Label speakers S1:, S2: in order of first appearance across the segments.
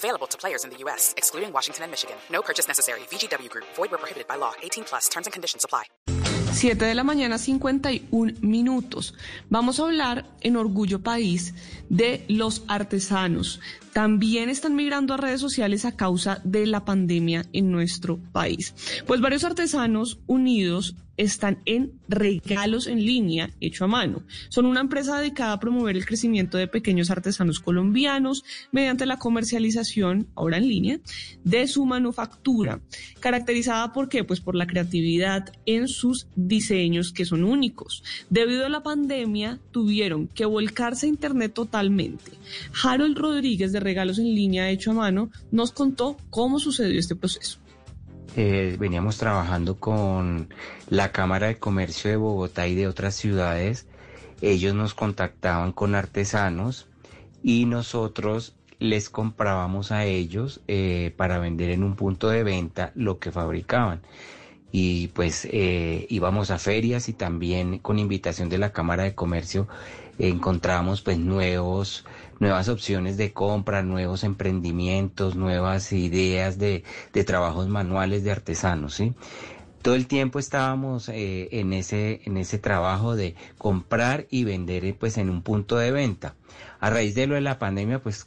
S1: Available to players in the U.S., excluding Washington and Michigan. No purchase necessary. VGW Group. Void where prohibited by law. 18 plus. Terms and conditions apply.
S2: 7 de la mañana, 51 minutos. Vamos a hablar en Orgullo País de los artesanos. También están migrando a redes sociales a causa de la pandemia en nuestro país. Pues varios artesanos unidos están en regalos en línea hecho a mano. Son una empresa dedicada a promover el crecimiento de pequeños artesanos colombianos mediante la comercialización, ahora en línea, de su manufactura, caracterizada por qué? Pues por la creatividad en sus diseños que son únicos. Debido a la pandemia, tuvieron que volcarse a Internet totalmente. Harold Rodríguez de Regalos en Línea Hecho a Mano nos contó cómo sucedió este proceso.
S3: Eh, veníamos trabajando con la Cámara de Comercio de Bogotá y de otras ciudades. Ellos nos contactaban con artesanos y nosotros les comprábamos a ellos eh, para vender en un punto de venta lo que fabricaban. Y pues eh, íbamos a ferias y también con invitación de la Cámara de Comercio encontramos pues nuevos, nuevas opciones de compra, nuevos emprendimientos, nuevas ideas de, de trabajos manuales de artesanos, ¿sí? Todo el tiempo estábamos eh, en, ese, en ese trabajo de comprar y vender pues en un punto de venta. A raíz de lo de la pandemia pues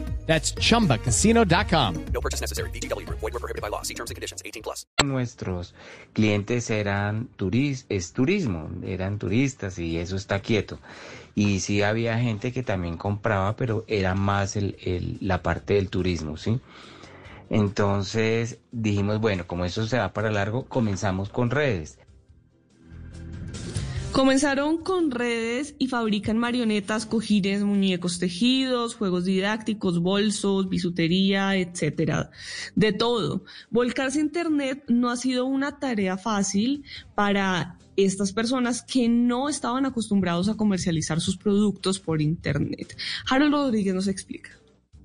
S4: That's chumbacasino.com.
S5: No purchase necessary. VGW Group. Void were prohibited by law. See terms and conditions. 18 plus.
S3: Nuestros clientes eran turis es turismo, eran turistas y eso está quieto. Y sí había gente que también compraba, pero era más el, el, la parte del turismo, ¿sí? Entonces dijimos, bueno, como eso se va para largo, comenzamos con redes.
S2: Comenzaron con redes y fabrican marionetas, cojines, muñecos tejidos, juegos didácticos, bolsos, bisutería, etcétera. De todo. Volcarse a Internet no ha sido una tarea fácil para estas personas que no estaban acostumbrados a comercializar sus productos por Internet. Harold Rodríguez nos explica.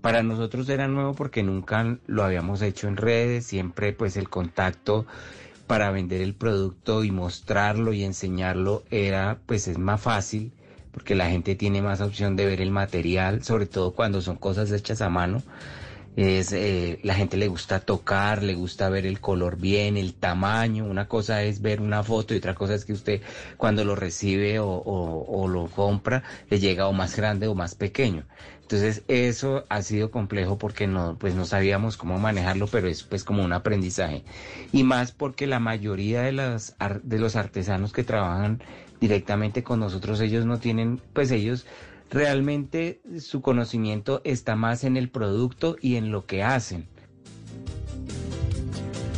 S3: Para nosotros era nuevo porque nunca lo habíamos hecho en redes, siempre pues el contacto para vender el producto y mostrarlo y enseñarlo era pues es más fácil porque la gente tiene más opción de ver el material, sobre todo cuando son cosas hechas a mano. Es, eh, la gente le gusta tocar, le gusta ver el color bien, el tamaño. Una cosa es ver una foto y otra cosa es que usted cuando lo recibe o, o, o lo compra le llega o más grande o más pequeño. Entonces eso ha sido complejo porque no, pues no sabíamos cómo manejarlo, pero es pues como un aprendizaje. Y más porque la mayoría de, las, de los artesanos que trabajan directamente con nosotros, ellos no tienen, pues ellos realmente su conocimiento está más en el producto y en lo que hacen.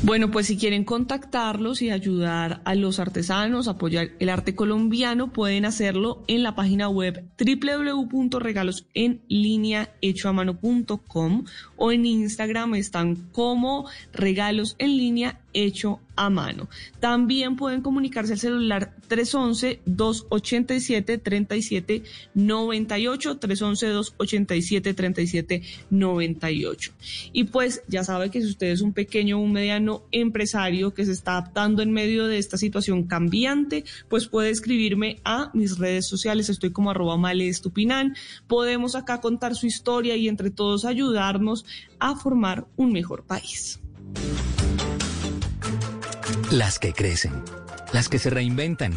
S2: Bueno, pues si quieren contactarlos y ayudar a los artesanos, apoyar el arte colombiano, pueden hacerlo en la página web www.regalosenlineahechoamano.com o en Instagram están como regalos en línea hecho a mano. También pueden comunicarse al celular 311-287-3798, 311-287-3798. Y pues ya sabe que si usted es un pequeño o un mediano empresario que se está adaptando en medio de esta situación cambiante, pues puede escribirme a mis redes sociales, estoy como arroba malestupinan. Podemos acá contar su historia y entre todos ayudarnos a formar un mejor país.
S6: Las que crecen, las que se reinventan,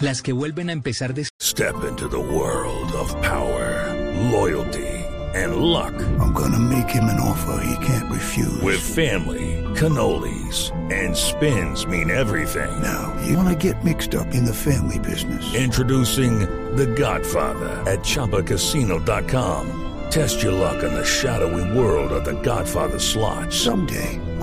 S6: las que vuelven a empezar de
S7: Step into the world of power, loyalty and luck.
S8: I'm gonna make him an offer he can't refuse.
S7: With family, cannolis, and spins mean everything.
S8: Now, you wanna get mixed up in the family business.
S7: Introducing The Godfather at ChumbaCasino.com. Test your luck in the shadowy world of The Godfather slot.
S8: Someday,